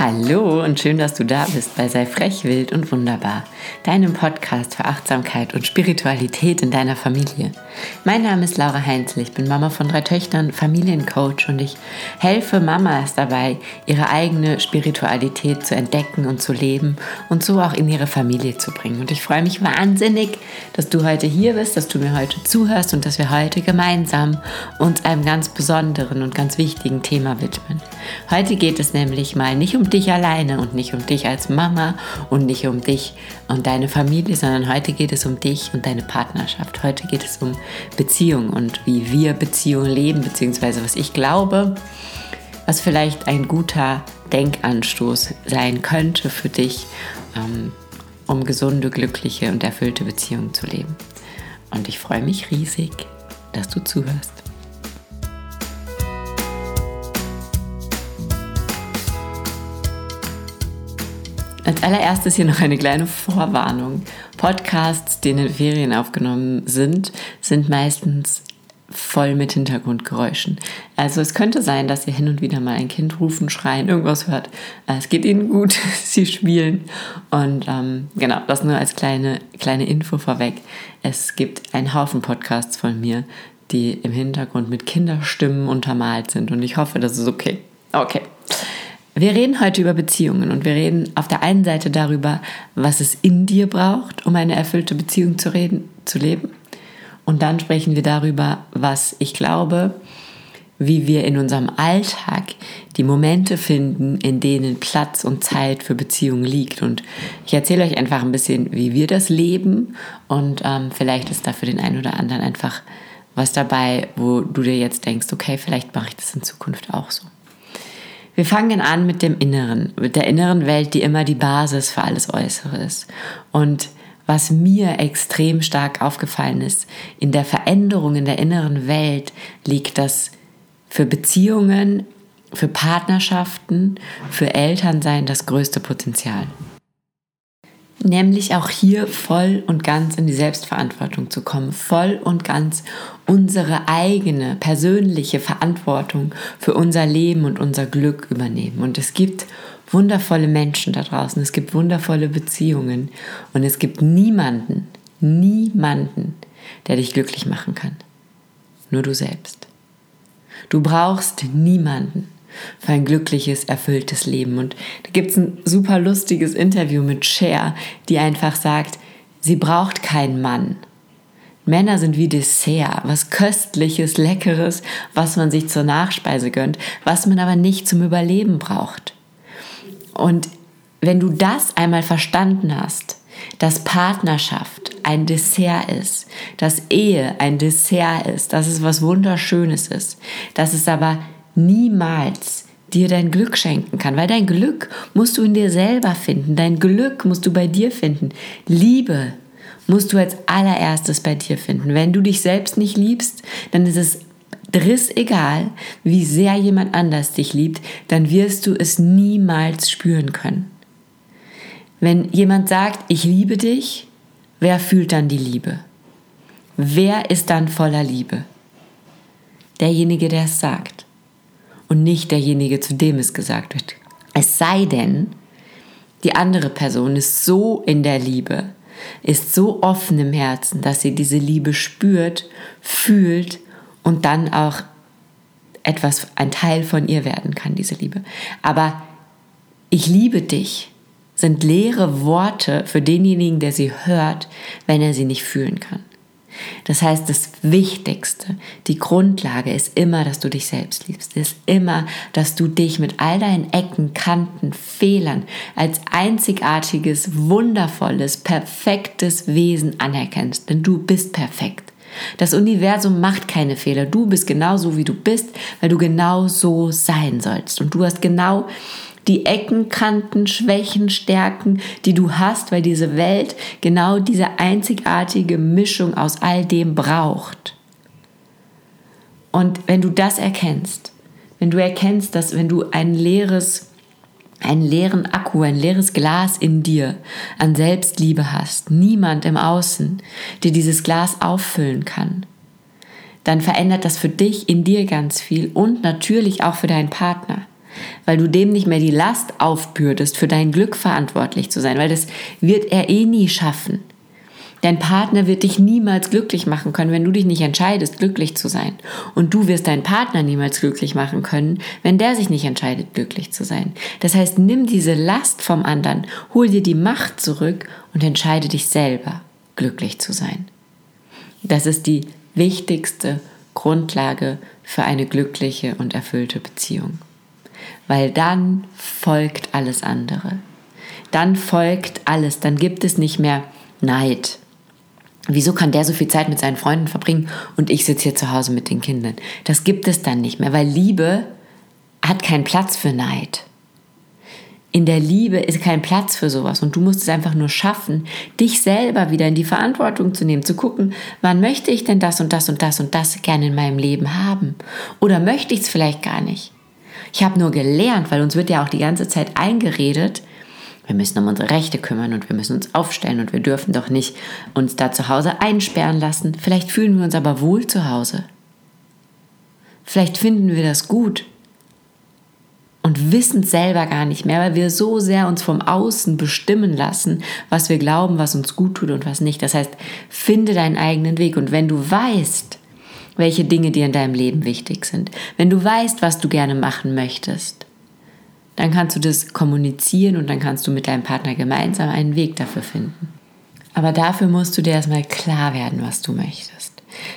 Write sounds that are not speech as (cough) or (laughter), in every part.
Hallo und schön, dass du da bist bei Sei frech, wild und wunderbar, deinem Podcast für Achtsamkeit und Spiritualität in deiner Familie. Mein Name ist Laura Heinzel, ich bin Mama von drei Töchtern, Familiencoach und ich helfe Mamas dabei, ihre eigene Spiritualität zu entdecken und zu leben und so auch in ihre Familie zu bringen. Und ich freue mich wahnsinnig, dass du heute hier bist, dass du mir heute zuhörst und dass wir heute gemeinsam uns einem ganz besonderen und ganz wichtigen Thema widmen. Heute geht es nämlich mal nicht um dich alleine und nicht um dich als Mama und nicht um dich und deine Familie, sondern heute geht es um dich und deine Partnerschaft. Heute geht es um Beziehung und wie wir Beziehungen leben, beziehungsweise was ich glaube, was vielleicht ein guter Denkanstoß sein könnte für dich, ähm, um gesunde, glückliche und erfüllte Beziehungen zu leben. Und ich freue mich riesig, dass du zuhörst. Als allererstes hier noch eine kleine Vorwarnung. Podcasts, die in den Ferien aufgenommen sind, sind meistens voll mit Hintergrundgeräuschen. Also es könnte sein, dass ihr hin und wieder mal ein Kind rufen, schreien, irgendwas hört. Es geht ihnen gut, (laughs) sie spielen. Und ähm, genau, das nur als kleine, kleine Info vorweg. Es gibt einen Haufen Podcasts von mir, die im Hintergrund mit Kinderstimmen untermalt sind. Und ich hoffe, das ist okay. Okay. Wir reden heute über Beziehungen und wir reden auf der einen Seite darüber, was es in dir braucht, um eine erfüllte Beziehung zu, reden, zu leben. Und dann sprechen wir darüber, was ich glaube, wie wir in unserem Alltag die Momente finden, in denen Platz und Zeit für Beziehungen liegt. Und ich erzähle euch einfach ein bisschen, wie wir das leben. Und ähm, vielleicht ist da für den einen oder anderen einfach was dabei, wo du dir jetzt denkst, okay, vielleicht mache ich das in Zukunft auch so. Wir fangen an mit dem Inneren, mit der inneren Welt, die immer die Basis für alles Äußere ist. Und was mir extrem stark aufgefallen ist, in der Veränderung in der inneren Welt liegt das für Beziehungen, für Partnerschaften, für Elternsein das größte Potenzial nämlich auch hier voll und ganz in die Selbstverantwortung zu kommen, voll und ganz unsere eigene persönliche Verantwortung für unser Leben und unser Glück übernehmen. Und es gibt wundervolle Menschen da draußen, es gibt wundervolle Beziehungen und es gibt niemanden, niemanden, der dich glücklich machen kann. Nur du selbst. Du brauchst niemanden für ein glückliches, erfülltes Leben. Und da gibt es ein super lustiges Interview mit Cher, die einfach sagt, sie braucht keinen Mann. Männer sind wie Dessert, was köstliches, leckeres, was man sich zur Nachspeise gönnt, was man aber nicht zum Überleben braucht. Und wenn du das einmal verstanden hast, dass Partnerschaft ein Dessert ist, dass Ehe ein Dessert ist, dass es was Wunderschönes ist, dass es aber niemals dir dein Glück schenken kann, weil dein Glück musst du in dir selber finden, dein Glück musst du bei dir finden. Liebe musst du als allererstes bei dir finden. Wenn du dich selbst nicht liebst, dann ist es driss egal, wie sehr jemand anders dich liebt, dann wirst du es niemals spüren können. Wenn jemand sagt, ich liebe dich, wer fühlt dann die Liebe? Wer ist dann voller Liebe? Derjenige, der es sagt und nicht derjenige, zu dem es gesagt wird. Es sei denn, die andere Person ist so in der Liebe, ist so offen im Herzen, dass sie diese Liebe spürt, fühlt und dann auch etwas, ein Teil von ihr werden kann, diese Liebe. Aber ich liebe dich sind leere Worte für denjenigen, der sie hört, wenn er sie nicht fühlen kann. Das heißt, das Wichtigste, die Grundlage ist immer, dass du dich selbst liebst, ist immer, dass du dich mit all deinen Ecken, Kanten, Fehlern als einzigartiges, wundervolles, perfektes Wesen anerkennst, denn du bist perfekt. Das Universum macht keine Fehler. Du bist genauso, wie du bist, weil du genau so sein sollst. Und du hast genau die Ecken, Kanten, Schwächen, Stärken, die du hast, weil diese Welt genau diese einzigartige Mischung aus all dem braucht. Und wenn du das erkennst, wenn du erkennst, dass wenn du ein leeres, einen leeren Akku, ein leeres Glas in dir an Selbstliebe hast, niemand im Außen, der dieses Glas auffüllen kann, dann verändert das für dich in dir ganz viel und natürlich auch für deinen Partner. Weil du dem nicht mehr die Last aufbürdest, für dein Glück verantwortlich zu sein, weil das wird er eh nie schaffen. Dein Partner wird dich niemals glücklich machen können, wenn du dich nicht entscheidest, glücklich zu sein. Und du wirst deinen Partner niemals glücklich machen können, wenn der sich nicht entscheidet, glücklich zu sein. Das heißt, nimm diese Last vom anderen, hol dir die Macht zurück und entscheide dich selber, glücklich zu sein. Das ist die wichtigste Grundlage für eine glückliche und erfüllte Beziehung. Weil dann folgt alles andere. Dann folgt alles. Dann gibt es nicht mehr Neid. Wieso kann der so viel Zeit mit seinen Freunden verbringen und ich sitze hier zu Hause mit den Kindern? Das gibt es dann nicht mehr, weil Liebe hat keinen Platz für Neid in der Liebe ist kein Platz für sowas und du musst es einfach nur schaffen, dich selber wieder in die Verantwortung zu nehmen, zu gucken, wann möchte ich denn das und das und das und das gerne in meinem Leben haben oder möchte ich es vielleicht gar nicht. Ich habe nur gelernt, weil uns wird ja auch die ganze Zeit eingeredet, wir müssen um unsere Rechte kümmern und wir müssen uns aufstellen und wir dürfen doch nicht uns da zu Hause einsperren lassen. Vielleicht fühlen wir uns aber wohl zu Hause. Vielleicht finden wir das gut und wissen es selber gar nicht mehr, weil wir so sehr uns vom Außen bestimmen lassen, was wir glauben, was uns gut tut und was nicht. Das heißt, finde deinen eigenen Weg und wenn du weißt, welche Dinge dir in deinem Leben wichtig sind, wenn du weißt, was du gerne machen möchtest, dann kannst du das kommunizieren und dann kannst du mit deinem Partner gemeinsam einen Weg dafür finden. Aber dafür musst du dir erstmal klar werden, was du möchtest.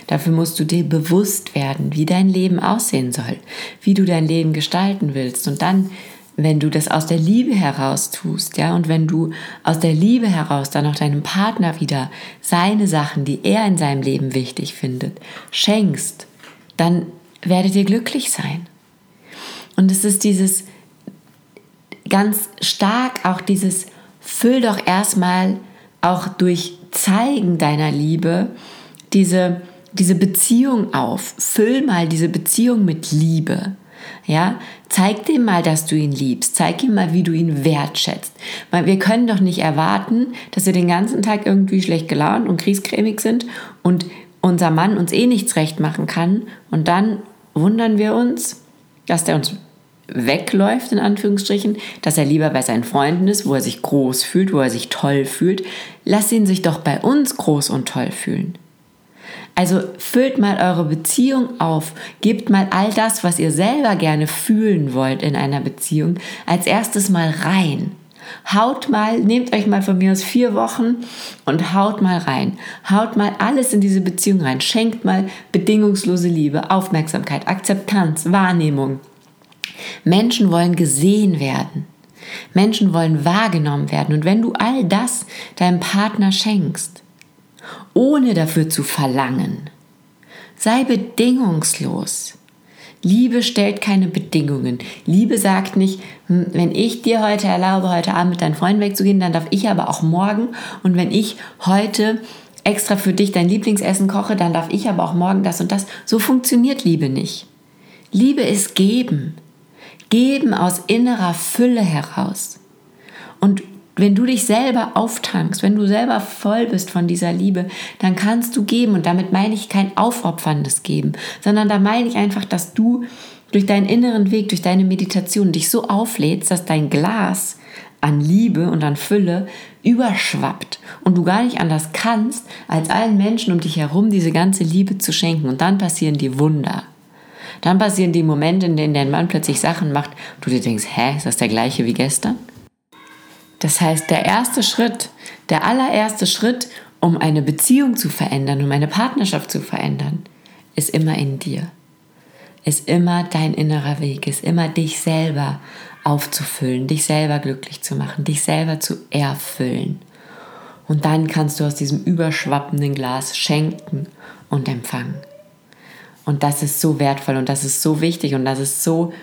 Dafür musst du dir bewusst werden, wie dein Leben aussehen soll, wie du dein Leben gestalten willst. Und dann, wenn du das aus der Liebe heraus tust, ja, und wenn du aus der Liebe heraus dann auch deinem Partner wieder seine Sachen, die er in seinem Leben wichtig findet, schenkst, dann werdet ihr glücklich sein. Und es ist dieses ganz stark auch dieses füll doch erstmal auch durch Zeigen deiner Liebe diese, diese Beziehung auf. Füll mal diese Beziehung mit Liebe. Ja, zeig dem mal, dass du ihn liebst. Zeig ihm mal, wie du ihn wertschätzt. Weil wir können doch nicht erwarten, dass wir den ganzen Tag irgendwie schlecht gelaunt und kriescremig sind und unser Mann uns eh nichts recht machen kann. Und dann wundern wir uns, dass der uns wegläuft, in Anführungsstrichen, dass er lieber bei seinen Freunden ist, wo er sich groß fühlt, wo er sich toll fühlt. Lass ihn sich doch bei uns groß und toll fühlen. Also füllt mal eure Beziehung auf, gebt mal all das, was ihr selber gerne fühlen wollt in einer Beziehung, als erstes mal rein. Haut mal, nehmt euch mal von mir aus vier Wochen und haut mal rein. Haut mal alles in diese Beziehung rein. Schenkt mal bedingungslose Liebe, Aufmerksamkeit, Akzeptanz, Wahrnehmung. Menschen wollen gesehen werden. Menschen wollen wahrgenommen werden. Und wenn du all das deinem Partner schenkst, ohne dafür zu verlangen. Sei bedingungslos. Liebe stellt keine Bedingungen. Liebe sagt nicht, hm, wenn ich dir heute erlaube, heute Abend mit deinen Freunden wegzugehen, dann darf ich aber auch morgen. Und wenn ich heute extra für dich dein Lieblingsessen koche, dann darf ich aber auch morgen das und das. So funktioniert Liebe nicht. Liebe ist geben. Geben aus innerer Fülle heraus. Und wenn du dich selber auftankst, wenn du selber voll bist von dieser Liebe, dann kannst du geben. Und damit meine ich kein aufopferndes Geben, sondern da meine ich einfach, dass du durch deinen inneren Weg, durch deine Meditation dich so auflädst, dass dein Glas an Liebe und an Fülle überschwappt und du gar nicht anders kannst, als allen Menschen um dich herum diese ganze Liebe zu schenken. Und dann passieren die Wunder. Dann passieren die Momente, in denen dein Mann plötzlich Sachen macht, du dir denkst, hä, ist das der gleiche wie gestern? Das heißt, der erste Schritt, der allererste Schritt, um eine Beziehung zu verändern, um eine Partnerschaft zu verändern, ist immer in dir. Ist immer dein innerer Weg, ist immer dich selber aufzufüllen, dich selber glücklich zu machen, dich selber zu erfüllen. Und dann kannst du aus diesem überschwappenden Glas schenken und empfangen. Und das ist so wertvoll und das ist so wichtig und das ist so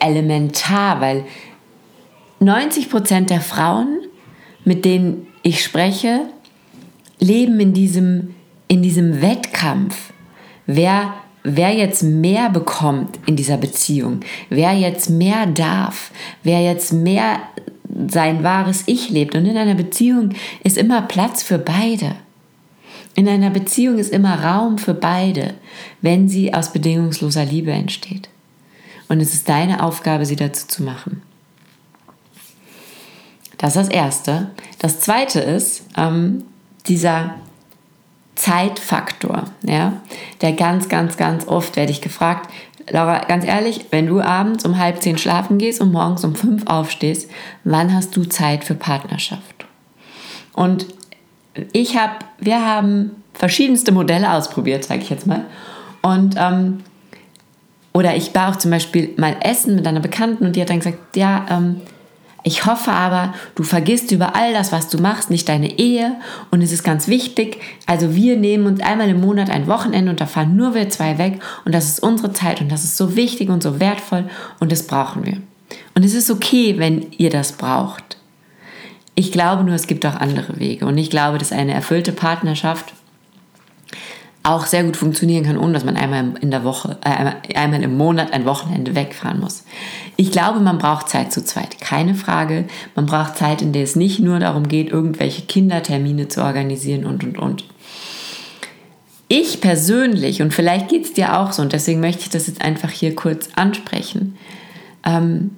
elementar, weil 90 Prozent der Frauen, mit denen ich spreche, leben in diesem, in diesem Wettkampf. Wer, wer jetzt mehr bekommt in dieser Beziehung, wer jetzt mehr darf, wer jetzt mehr sein wahres Ich lebt. Und in einer Beziehung ist immer Platz für beide. In einer Beziehung ist immer Raum für beide, wenn sie aus bedingungsloser Liebe entsteht. und es ist deine Aufgabe, sie dazu zu machen. Das ist das Erste. Das Zweite ist ähm, dieser Zeitfaktor, ja, der ganz, ganz, ganz oft werde ich gefragt, Laura, ganz ehrlich, wenn du abends um halb zehn schlafen gehst und morgens um fünf aufstehst, wann hast du Zeit für Partnerschaft? Und ich habe, wir haben verschiedenste Modelle ausprobiert, sage ich jetzt mal. Und ähm, oder ich war auch zum Beispiel mal essen mit einer Bekannten und die hat dann gesagt, ja, ähm, ich hoffe aber, du vergisst über all das, was du machst, nicht deine Ehe und es ist ganz wichtig. Also wir nehmen uns einmal im Monat ein Wochenende und da fahren nur wir zwei weg und das ist unsere Zeit und das ist so wichtig und so wertvoll und das brauchen wir. Und es ist okay, wenn ihr das braucht. Ich glaube nur, es gibt auch andere Wege und ich glaube, dass eine erfüllte Partnerschaft auch sehr gut funktionieren kann, ohne dass man einmal in der Woche, äh, einmal im Monat ein Wochenende wegfahren muss. Ich glaube, man braucht Zeit zu zweit, keine Frage. Man braucht Zeit, in der es nicht nur darum geht, irgendwelche Kindertermine zu organisieren und und und. Ich persönlich, und vielleicht geht es dir auch so, und deswegen möchte ich das jetzt einfach hier kurz ansprechen, ähm,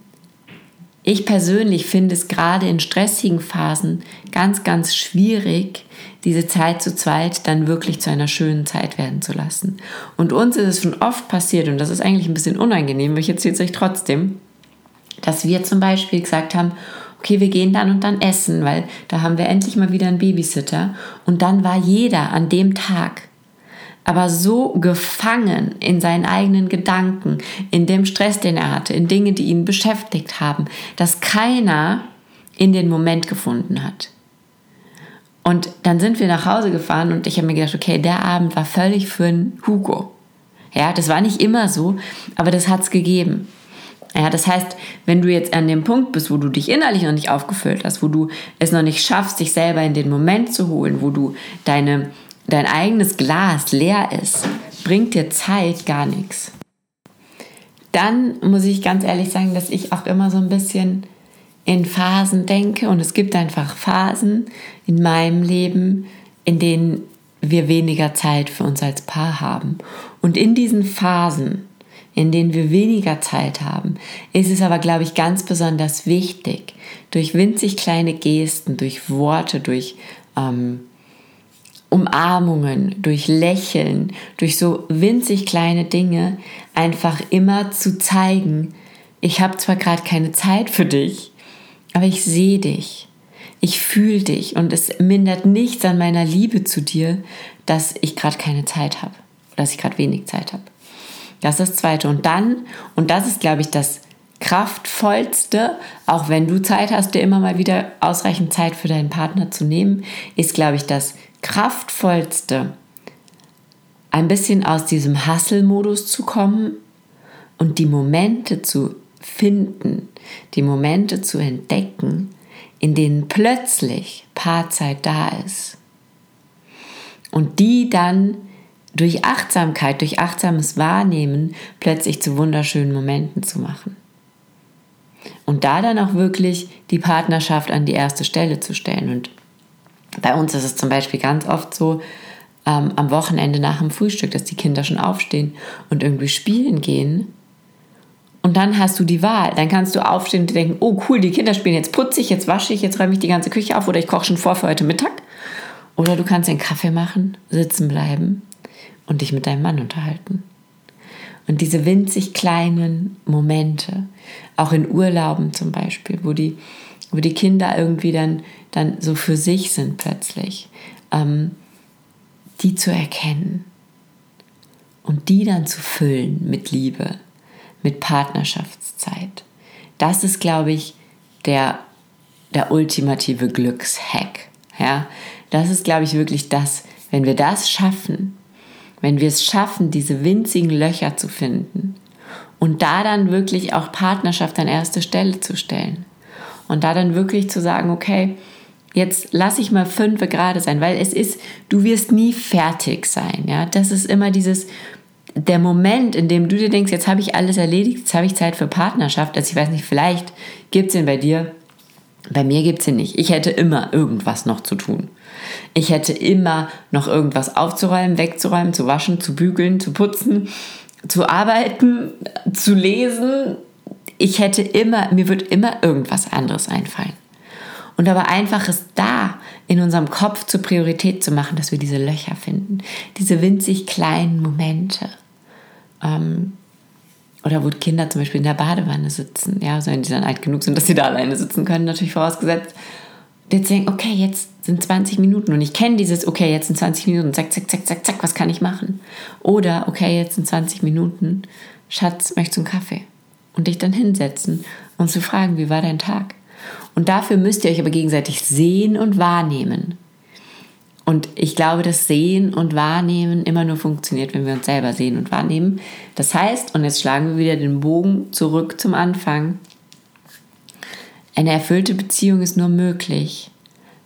ich persönlich finde es gerade in stressigen Phasen ganz, ganz schwierig, diese Zeit zu zweit dann wirklich zu einer schönen Zeit werden zu lassen. Und uns ist es schon oft passiert, und das ist eigentlich ein bisschen unangenehm, aber ich erzähle es euch trotzdem, dass wir zum Beispiel gesagt haben, okay, wir gehen dann und dann essen, weil da haben wir endlich mal wieder einen Babysitter. Und dann war jeder an dem Tag aber so gefangen in seinen eigenen Gedanken, in dem Stress, den er hatte, in Dinge, die ihn beschäftigt haben, dass keiner in den Moment gefunden hat. Und dann sind wir nach Hause gefahren und ich habe mir gedacht, okay, der Abend war völlig für einen Hugo. Ja, das war nicht immer so, aber das hat es gegeben. Ja, das heißt, wenn du jetzt an dem Punkt bist, wo du dich innerlich noch nicht aufgefüllt hast, wo du es noch nicht schaffst, dich selber in den Moment zu holen, wo du deine dein eigenes Glas leer ist, bringt dir Zeit gar nichts. Dann muss ich ganz ehrlich sagen, dass ich auch immer so ein bisschen in Phasen denke und es gibt einfach Phasen in meinem Leben, in denen wir weniger Zeit für uns als Paar haben. Und in diesen Phasen, in denen wir weniger Zeit haben, ist es aber, glaube ich, ganz besonders wichtig, durch winzig kleine Gesten, durch Worte, durch ähm, Umarmungen, durch Lächeln, durch so winzig kleine Dinge einfach immer zu zeigen, ich habe zwar gerade keine Zeit für dich, aber ich sehe dich, ich fühle dich und es mindert nichts an meiner Liebe zu dir, dass ich gerade keine Zeit habe, dass ich gerade wenig Zeit habe. Das ist das Zweite. Und dann, und das ist, glaube ich, das kraftvollste, auch wenn du Zeit hast, dir immer mal wieder ausreichend Zeit für deinen Partner zu nehmen, ist, glaube ich, das kraftvollste, ein bisschen aus diesem Hustle-Modus zu kommen und die Momente zu finden, die Momente zu entdecken, in denen plötzlich Paarzeit da ist. Und die dann durch Achtsamkeit, durch achtsames Wahrnehmen plötzlich zu wunderschönen Momenten zu machen. Und da dann auch wirklich die Partnerschaft an die erste Stelle zu stellen. Und bei uns ist es zum Beispiel ganz oft so, ähm, am Wochenende nach dem Frühstück, dass die Kinder schon aufstehen und irgendwie spielen gehen. Und dann hast du die Wahl. Dann kannst du aufstehen und denken, oh cool, die Kinder spielen, jetzt putze ich, jetzt wasche ich, jetzt räume ich die ganze Küche auf oder ich koche schon vor für heute Mittag. Oder du kannst einen Kaffee machen, sitzen bleiben und dich mit deinem Mann unterhalten. Und diese winzig kleinen Momente, auch in Urlauben zum Beispiel, wo die, wo die Kinder irgendwie dann, dann so für sich sind plötzlich, ähm, die zu erkennen und die dann zu füllen mit Liebe, mit Partnerschaftszeit. Das ist, glaube ich, der, der ultimative Glückshack. Ja? Das ist, glaube ich, wirklich das, wenn wir das schaffen, wenn wir es schaffen, diese winzigen Löcher zu finden und da dann wirklich auch Partnerschaft an erste Stelle zu stellen und da dann wirklich zu sagen, okay, jetzt lass ich mal fünf gerade sein, weil es ist, du wirst nie fertig sein, ja, das ist immer dieses, der Moment, in dem du dir denkst, jetzt habe ich alles erledigt, jetzt habe ich Zeit für Partnerschaft, also ich weiß nicht, vielleicht gibt es ihn bei dir, bei mir gibt es ihn nicht. Ich hätte immer irgendwas noch zu tun. Ich hätte immer noch irgendwas aufzuräumen, wegzuräumen, zu waschen, zu bügeln, zu putzen. zu arbeiten, zu lesen. Ich hätte immer, mir wird immer irgendwas anderes einfallen. Und aber einfach es da in unserem Kopf zur Priorität zu machen, dass wir diese Löcher finden, diese winzig kleinen Momente. Ähm, oder wo Kinder zum Beispiel in der Badewanne sitzen, ja, also wenn die dann alt genug sind, dass sie da alleine sitzen können, natürlich vorausgesetzt. Jetzt denken, okay, jetzt sind 20 Minuten und ich kenne dieses, okay, jetzt sind 20 Minuten, zack, zack, zack, zack, zack, was kann ich machen? Oder, okay, jetzt sind 20 Minuten, Schatz, möchtest du einen Kaffee? Und dich dann hinsetzen und zu fragen, wie war dein Tag? Und dafür müsst ihr euch aber gegenseitig sehen und wahrnehmen. Und ich glaube, dass Sehen und Wahrnehmen immer nur funktioniert, wenn wir uns selber sehen und wahrnehmen. Das heißt, und jetzt schlagen wir wieder den Bogen zurück zum Anfang, eine erfüllte Beziehung ist nur möglich,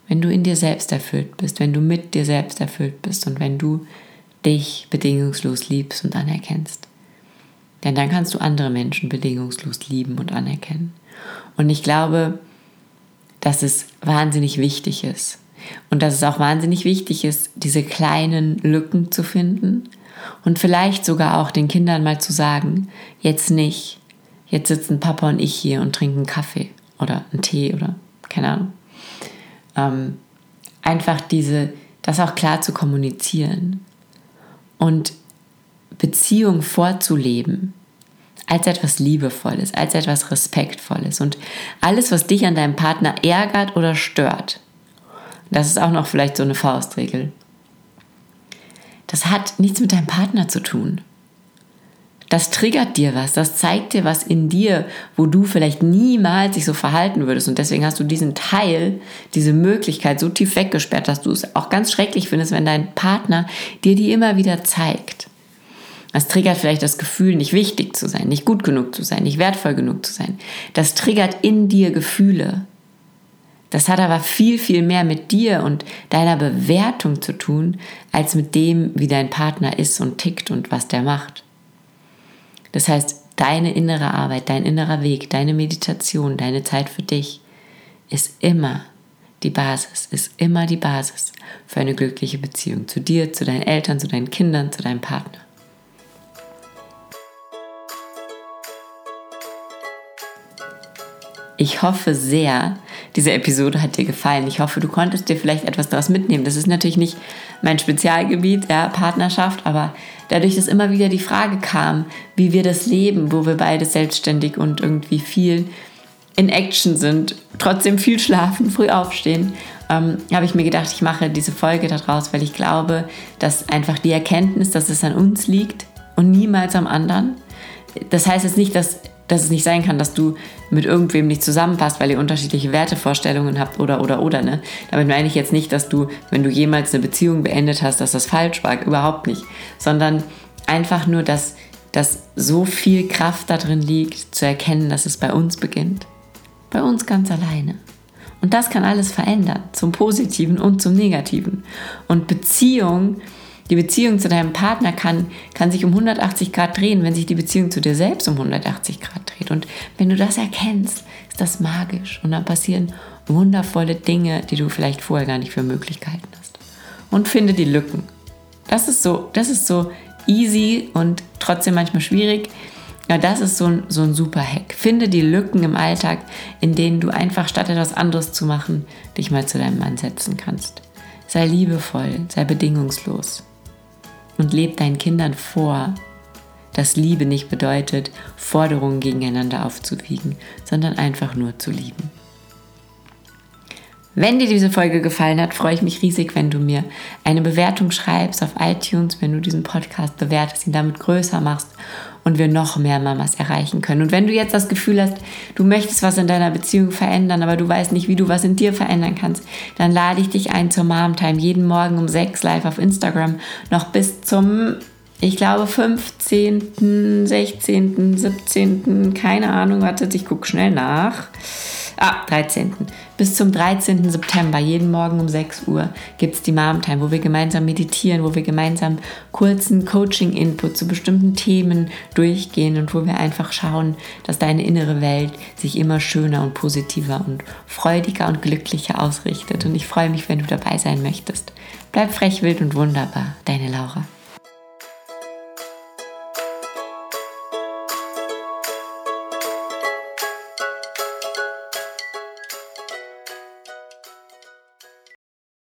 wenn du in dir selbst erfüllt bist, wenn du mit dir selbst erfüllt bist und wenn du dich bedingungslos liebst und anerkennst. Denn dann kannst du andere Menschen bedingungslos lieben und anerkennen. Und ich glaube, dass es wahnsinnig wichtig ist. Und dass es auch wahnsinnig wichtig ist, diese kleinen Lücken zu finden und vielleicht sogar auch den Kindern mal zu sagen, jetzt nicht, jetzt sitzen Papa und ich hier und trinken Kaffee oder einen Tee oder keine Ahnung. Ähm, einfach diese, das auch klar zu kommunizieren und Beziehung vorzuleben als etwas Liebevolles, als etwas Respektvolles. Und alles, was dich an deinem Partner ärgert oder stört, das ist auch noch vielleicht so eine Faustregel. Das hat nichts mit deinem Partner zu tun. Das triggert dir was, das zeigt dir was in dir, wo du vielleicht niemals sich so verhalten würdest. Und deswegen hast du diesen Teil, diese Möglichkeit so tief weggesperrt, dass du es auch ganz schrecklich findest, wenn dein Partner dir die immer wieder zeigt. Das triggert vielleicht das Gefühl, nicht wichtig zu sein, nicht gut genug zu sein, nicht wertvoll genug zu sein. Das triggert in dir Gefühle. Das hat aber viel, viel mehr mit dir und deiner Bewertung zu tun, als mit dem, wie dein Partner ist und tickt und was der macht. Das heißt, deine innere Arbeit, dein innerer Weg, deine Meditation, deine Zeit für dich ist immer die Basis, ist immer die Basis für eine glückliche Beziehung zu dir, zu deinen Eltern, zu deinen Kindern, zu deinem Partner. Ich hoffe sehr, diese Episode hat dir gefallen. Ich hoffe, du konntest dir vielleicht etwas daraus mitnehmen. Das ist natürlich nicht mein Spezialgebiet, ja, Partnerschaft, aber dadurch, dass immer wieder die Frage kam, wie wir das leben, wo wir beide selbstständig und irgendwie viel in Action sind, trotzdem viel schlafen, früh aufstehen, ähm, habe ich mir gedacht, ich mache diese Folge daraus, weil ich glaube, dass einfach die Erkenntnis, dass es an uns liegt und niemals am anderen. Das heißt jetzt nicht, dass dass es nicht sein kann, dass du mit irgendwem nicht zusammenpasst, weil ihr unterschiedliche Wertevorstellungen habt oder oder oder. Ne? Damit meine ich jetzt nicht, dass du, wenn du jemals eine Beziehung beendet hast, dass das falsch war, überhaupt nicht, sondern einfach nur, dass, dass so viel Kraft darin liegt, zu erkennen, dass es bei uns beginnt. Bei uns ganz alleine. Und das kann alles verändern, zum Positiven und zum Negativen. Und Beziehung die Beziehung zu deinem Partner kann, kann sich um 180 Grad drehen, wenn sich die Beziehung zu dir selbst um 180 Grad dreht. Und wenn du das erkennst, ist das magisch. Und dann passieren wundervolle Dinge, die du vielleicht vorher gar nicht für Möglichkeiten hast. Und finde die Lücken. Das ist so, das ist so easy und trotzdem manchmal schwierig. Ja, das ist so ein, so ein super Hack. Finde die Lücken im Alltag, in denen du einfach statt etwas anderes zu machen, dich mal zu deinem Mann setzen kannst. Sei liebevoll, sei bedingungslos und leb deinen Kindern vor, dass Liebe nicht bedeutet, Forderungen gegeneinander aufzuwiegen, sondern einfach nur zu lieben. Wenn dir diese Folge gefallen hat, freue ich mich riesig, wenn du mir eine Bewertung schreibst auf iTunes, wenn du diesen Podcast bewertest, ihn damit größer machst und wir noch mehr Mamas erreichen können. Und wenn du jetzt das Gefühl hast, du möchtest was in deiner Beziehung verändern, aber du weißt nicht, wie du was in dir verändern kannst, dann lade ich dich ein zur Mom Time jeden Morgen um 6 live auf Instagram noch bis zum ich glaube 15., 16., 17., keine Ahnung, wartet, ich gucke schnell nach. Ah, 13. Bis zum 13. September, jeden Morgen um 6 Uhr, gibt es die Mom Time, wo wir gemeinsam meditieren, wo wir gemeinsam kurzen Coaching-Input zu bestimmten Themen durchgehen und wo wir einfach schauen, dass deine innere Welt sich immer schöner und positiver und freudiger und glücklicher ausrichtet. Und ich freue mich, wenn du dabei sein möchtest. Bleib frech, wild und wunderbar. Deine Laura.